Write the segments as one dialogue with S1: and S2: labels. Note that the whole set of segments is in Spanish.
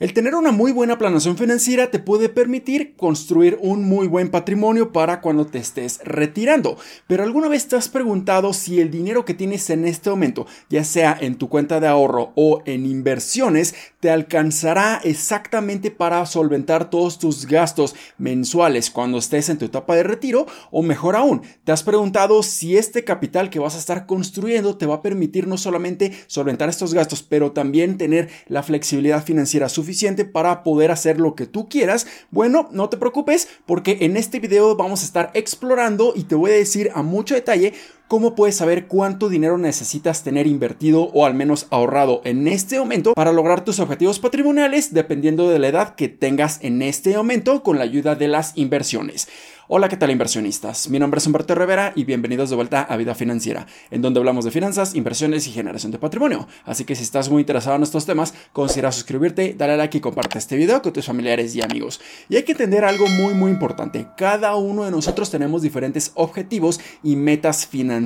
S1: El tener una muy buena planación financiera te puede permitir construir un muy buen patrimonio para cuando te estés retirando. Pero alguna vez te has preguntado si el dinero que tienes en este momento, ya sea en tu cuenta de ahorro o en inversiones, te alcanzará exactamente para solventar todos tus gastos mensuales cuando estés en tu etapa de retiro o mejor aún, te has preguntado si este capital que vas a estar construyendo te va a permitir no solamente solventar estos gastos, pero también tener la flexibilidad financiera suficiente para poder hacer lo que tú quieras, bueno, no te preocupes porque en este video vamos a estar explorando y te voy a decir a mucho detalle cómo puedes saber cuánto dinero necesitas tener invertido o al menos ahorrado en este momento para lograr tus objetivos patrimoniales dependiendo de la edad que tengas en este momento con la ayuda de las inversiones. Hola, ¿qué tal inversionistas? Mi nombre es Humberto Rivera y bienvenidos de vuelta a Vida Financiera, en donde hablamos de finanzas, inversiones y generación de patrimonio. Así que si estás muy interesado en estos temas, considera suscribirte, darle like y comparte este video con tus familiares y amigos. Y hay que entender algo muy muy importante. Cada uno de nosotros tenemos diferentes objetivos y metas financieras.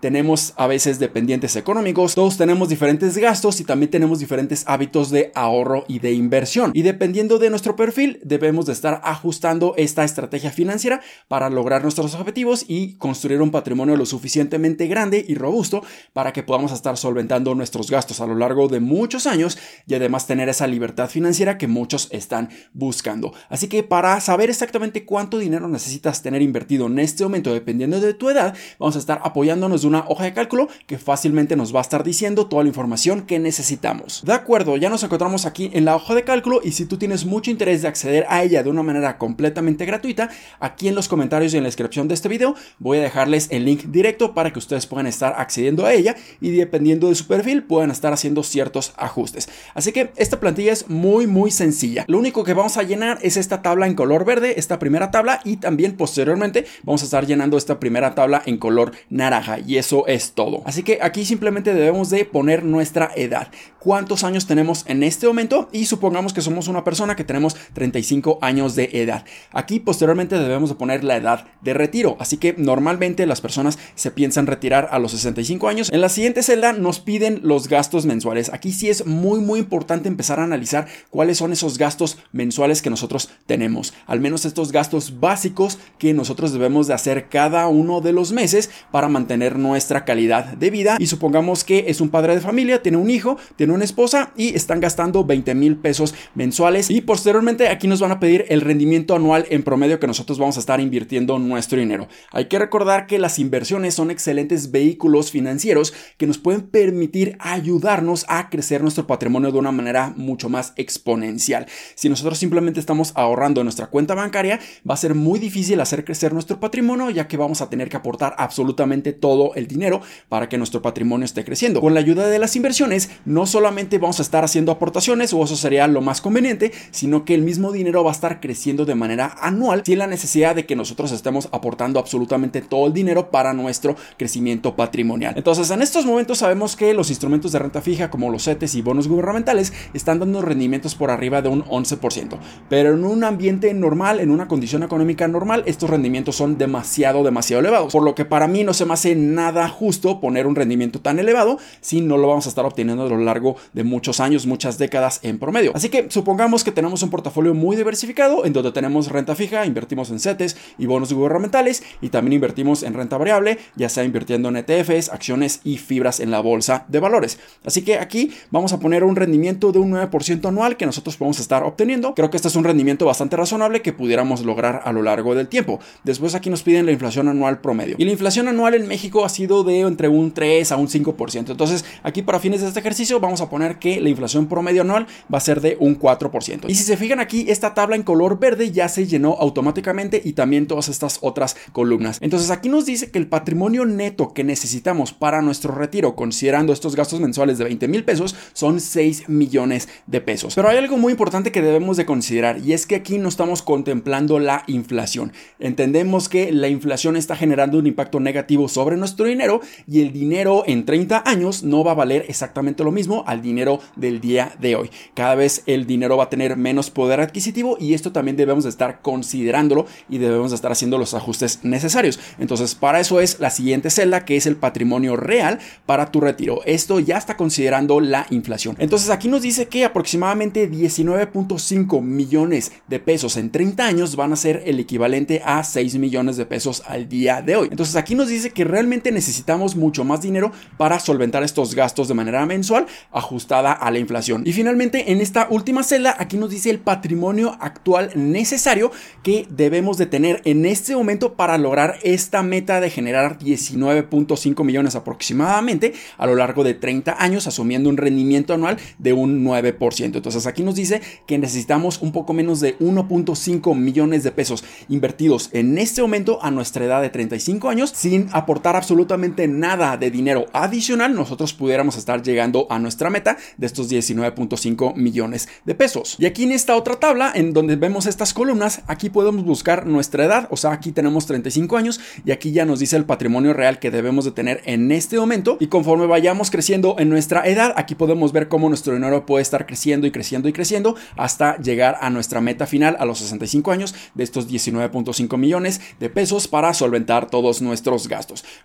S1: Tenemos a veces dependientes económicos, todos tenemos diferentes gastos y también tenemos diferentes hábitos de ahorro y de inversión. Y dependiendo de nuestro perfil, debemos de estar ajustando esta estrategia financiera para lograr nuestros objetivos y construir un patrimonio lo suficientemente grande y robusto para que podamos estar solventando nuestros gastos a lo largo de muchos años y además tener esa libertad financiera que muchos están buscando. Así que para saber exactamente cuánto dinero necesitas tener invertido en este momento, dependiendo de tu edad, vamos a estar apoyándonos de una hoja de cálculo que fácilmente nos va a estar diciendo toda la información que necesitamos. De acuerdo, ya nos encontramos aquí en la hoja de cálculo y si tú tienes mucho interés de acceder a ella de una manera completamente gratuita, Aquí en los comentarios y en la descripción de este video voy a dejarles el link directo para que ustedes puedan estar accediendo a ella y dependiendo de su perfil puedan estar haciendo ciertos ajustes. Así que esta plantilla es muy muy sencilla. Lo único que vamos a llenar es esta tabla en color verde, esta primera tabla y también posteriormente vamos a estar llenando esta primera tabla en color naranja y eso es todo. Así que aquí simplemente debemos de poner nuestra edad. ¿Cuántos años tenemos en este momento? Y supongamos que somos una persona que tenemos 35 años de edad. Aquí posteriormente debemos de poner la edad de retiro. Así que normalmente las personas se piensan retirar a los 65 años. En la siguiente celda nos piden los gastos mensuales. Aquí sí es muy muy importante empezar a analizar cuáles son esos gastos mensuales que nosotros tenemos. Al menos estos gastos básicos que nosotros debemos de hacer cada uno de los meses para mantener nuestra calidad de vida. Y supongamos que es un padre de familia, tiene un hijo, tiene una esposa y están gastando 20 mil pesos mensuales. Y posteriormente aquí nos van a pedir el rendimiento anual en promedio que nosotros vamos a estar invirtiendo nuestro dinero. Hay que recordar que las inversiones son excelentes vehículos financieros que nos pueden permitir ayudarnos a crecer nuestro patrimonio de una manera mucho más exponencial. Si nosotros simplemente estamos ahorrando en nuestra cuenta bancaria, va a ser muy difícil hacer crecer nuestro patrimonio ya que vamos a tener que aportar absolutamente todo el dinero para que nuestro patrimonio esté creciendo. Con la ayuda de las inversiones, no solamente vamos a estar haciendo aportaciones o eso sería lo más conveniente, sino que el mismo dinero va a estar creciendo de manera anual sin la necesidad de que nosotros estemos aportando absolutamente todo el dinero para nuestro crecimiento patrimonial. Entonces, en estos momentos sabemos que los instrumentos de renta fija como los CETES y bonos gubernamentales están dando rendimientos por arriba de un 11%, pero en un ambiente normal, en una condición económica normal, estos rendimientos son demasiado, demasiado elevados, por lo que para mí no se me hace nada justo poner un rendimiento tan elevado si no lo vamos a estar obteniendo a lo largo de muchos años, muchas décadas en promedio. Así que supongamos que tenemos un portafolio muy diversificado en donde tenemos renta fija, invertimos en CETES y bonos gubernamentales y también invertimos en renta variable, ya sea invirtiendo en ETFs, acciones y fibras en la bolsa de valores. Así que aquí vamos a poner un rendimiento de un 9% anual que nosotros podemos estar obteniendo. Creo que este es un rendimiento bastante razonable que pudiéramos lograr a lo largo del tiempo. Después aquí nos piden la inflación anual promedio. Y la inflación anual en México ha sido de entre un 3 a un 5%. Entonces aquí para fines de este ejercicio vamos a poner que la inflación promedio anual va a ser de un 4%. Y si se fijan aquí, esta tabla en color verde ya se llenó automáticamente y también todas estas otras columnas. Entonces aquí nos dice que el patrimonio neto que necesitamos para nuestro retiro, considerando estos gastos mensuales de 20 mil pesos, son 6 millones de pesos. Pero hay algo muy importante que debemos de considerar y es que aquí no estamos contemplando la inflación. Entendemos que la inflación está generando un impacto negativo negativo sobre nuestro dinero y el dinero en 30 años no va a valer exactamente lo mismo al dinero del día de hoy. Cada vez el dinero va a tener menos poder adquisitivo y esto también debemos de estar considerándolo y debemos de estar haciendo los ajustes necesarios. Entonces, para eso es la siguiente celda que es el patrimonio real para tu retiro. Esto ya está considerando la inflación. Entonces, aquí nos dice que aproximadamente 19.5 millones de pesos en 30 años van a ser el equivalente a 6 millones de pesos al día de hoy. Entonces, aquí nos dice que realmente necesitamos mucho más dinero para solventar estos gastos de manera mensual ajustada a la inflación. Y finalmente, en esta última celda, aquí nos dice el patrimonio actual necesario que debemos de tener en este momento para lograr esta meta de generar 19.5 millones aproximadamente a lo largo de 30 años, asumiendo un rendimiento anual de un 9%. Entonces aquí nos dice que necesitamos un poco menos de 1.5 millones de pesos invertidos en este momento a nuestra edad de 35 años sin aportar absolutamente nada de dinero adicional, nosotros pudiéramos estar llegando a nuestra meta de estos 19.5 millones de pesos. Y aquí en esta otra tabla, en donde vemos estas columnas, aquí podemos buscar nuestra edad, o sea, aquí tenemos 35 años y aquí ya nos dice el patrimonio real que debemos de tener en este momento y conforme vayamos creciendo en nuestra edad, aquí podemos ver cómo nuestro dinero puede estar creciendo y creciendo y creciendo hasta llegar a nuestra meta final a los 65 años de estos 19.5 millones de pesos para solventar todos nuestros gastos.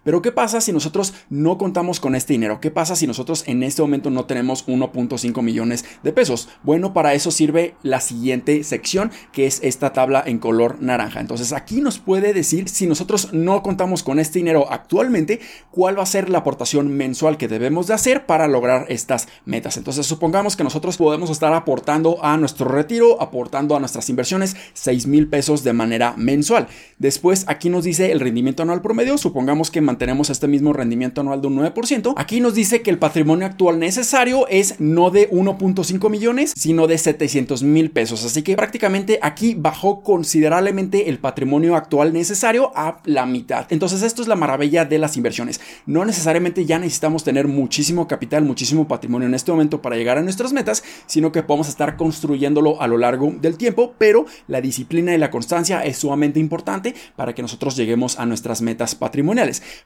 S1: Pero ¿qué pasa si nosotros no contamos con este dinero? ¿Qué pasa si nosotros en este momento no tenemos 1.5 millones de pesos? Bueno, para eso sirve la siguiente sección que es esta tabla en color naranja. Entonces aquí nos puede decir si nosotros no contamos con este dinero actualmente, cuál va a ser la aportación mensual que debemos de hacer para lograr estas metas. Entonces supongamos que nosotros podemos estar aportando a nuestro retiro, aportando a nuestras inversiones 6 mil pesos de manera mensual. Después aquí nos dice el rendimiento anual promedio, que mantenemos este mismo rendimiento anual de un 9%. Aquí nos dice que el patrimonio actual necesario es no de 1.5 millones, sino de 700 mil pesos. Así que prácticamente aquí bajó considerablemente el patrimonio actual necesario a la mitad. Entonces esto es la maravilla de las inversiones. No necesariamente ya necesitamos tener muchísimo capital, muchísimo patrimonio en este momento para llegar a nuestras metas, sino que podemos estar construyéndolo a lo largo del tiempo, pero la disciplina y la constancia es sumamente importante para que nosotros lleguemos a nuestras metas patrimoniales.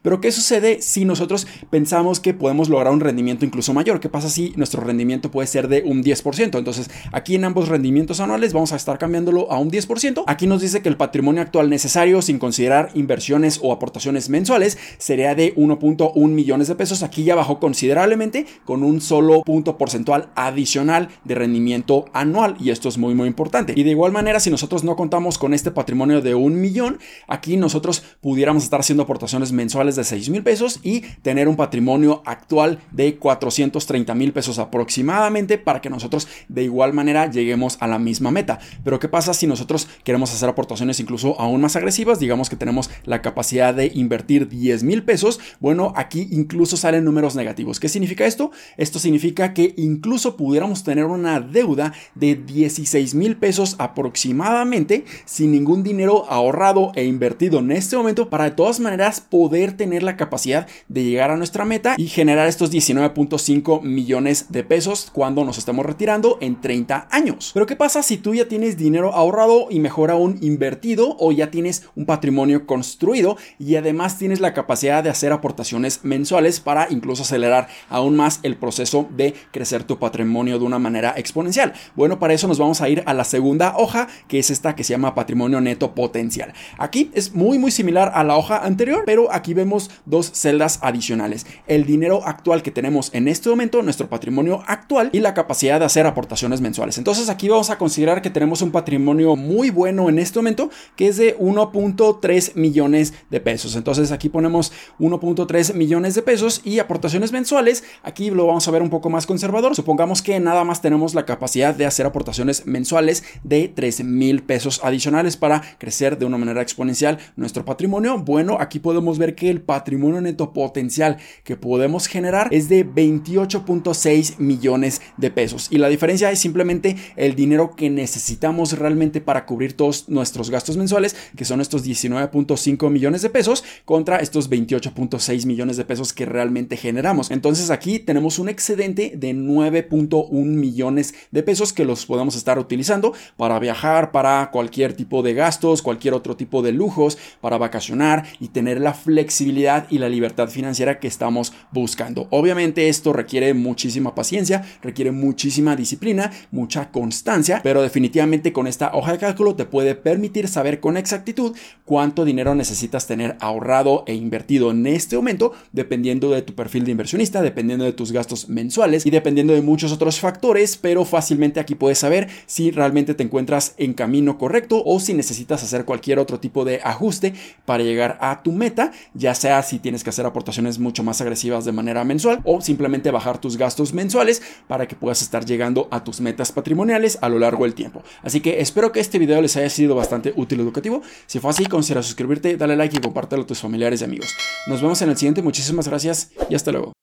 S1: Pero ¿qué sucede si nosotros pensamos que podemos lograr un rendimiento incluso mayor? ¿Qué pasa si nuestro rendimiento puede ser de un 10%? Entonces, aquí en ambos rendimientos anuales vamos a estar cambiándolo a un 10%. Aquí nos dice que el patrimonio actual necesario sin considerar inversiones o aportaciones mensuales sería de 1.1 millones de pesos. Aquí ya bajó considerablemente con un solo punto porcentual adicional de rendimiento anual y esto es muy muy importante. Y de igual manera, si nosotros no contamos con este patrimonio de un millón, aquí nosotros pudiéramos estar haciendo aportaciones mensuales de 6 mil pesos y tener un patrimonio actual de 430 mil pesos aproximadamente para que nosotros de igual manera lleguemos a la misma meta. Pero ¿qué pasa si nosotros queremos hacer aportaciones incluso aún más agresivas? Digamos que tenemos la capacidad de invertir 10 mil pesos. Bueno, aquí incluso salen números negativos. ¿Qué significa esto? Esto significa que incluso pudiéramos tener una deuda de 16 mil pesos aproximadamente sin ningún dinero ahorrado e invertido en este momento para de todas maneras poder tener la capacidad de llegar a nuestra meta y generar estos 19.5 millones de pesos cuando nos estemos retirando en 30 años. Pero ¿qué pasa si tú ya tienes dinero ahorrado y mejor aún invertido o ya tienes un patrimonio construido y además tienes la capacidad de hacer aportaciones mensuales para incluso acelerar aún más el proceso de crecer tu patrimonio de una manera exponencial? Bueno, para eso nos vamos a ir a la segunda hoja, que es esta que se llama patrimonio neto potencial. Aquí es muy muy similar a la hoja anterior, pero aquí vemos dos celdas adicionales. El dinero actual que tenemos en este momento, nuestro patrimonio actual y la capacidad de hacer aportaciones mensuales. Entonces aquí vamos a considerar que tenemos un patrimonio muy bueno en este momento, que es de 1.3 millones de pesos. Entonces aquí ponemos 1.3 millones de pesos y aportaciones mensuales. Aquí lo vamos a ver un poco más conservador. Supongamos que nada más tenemos la capacidad de hacer aportaciones mensuales de 3 mil pesos adicionales para crecer de una manera exponencial nuestro patrimonio. Bueno, aquí podemos ver que el patrimonio neto potencial que podemos generar es de 28.6 millones de pesos. Y la diferencia es simplemente el dinero que necesitamos realmente para cubrir todos nuestros gastos mensuales, que son estos 19.5 millones de pesos, contra estos 28.6 millones de pesos que realmente generamos. Entonces aquí tenemos un excedente de 9.1 millones de pesos que los podemos estar utilizando para viajar, para cualquier tipo de gastos, cualquier otro tipo de lujos, para vacacionar y tener la flexibilidad y la libertad financiera que estamos buscando. Obviamente esto requiere muchísima paciencia, requiere muchísima disciplina, mucha constancia, pero definitivamente con esta hoja de cálculo te puede permitir saber con exactitud cuánto dinero necesitas tener ahorrado e invertido en este momento, dependiendo de tu perfil de inversionista, dependiendo de tus gastos mensuales y dependiendo de muchos otros factores, pero fácilmente aquí puedes saber si realmente te encuentras en camino correcto o si necesitas hacer cualquier otro tipo de ajuste para llegar a tu ya sea si tienes que hacer aportaciones mucho más agresivas de manera mensual o simplemente bajar tus gastos mensuales para que puedas estar llegando a tus metas patrimoniales a lo largo del tiempo. Así que espero que este video les haya sido bastante útil y educativo. Si fue así, considera suscribirte, dale like y compártelo a tus familiares y amigos. Nos vemos en el siguiente, muchísimas gracias y hasta luego.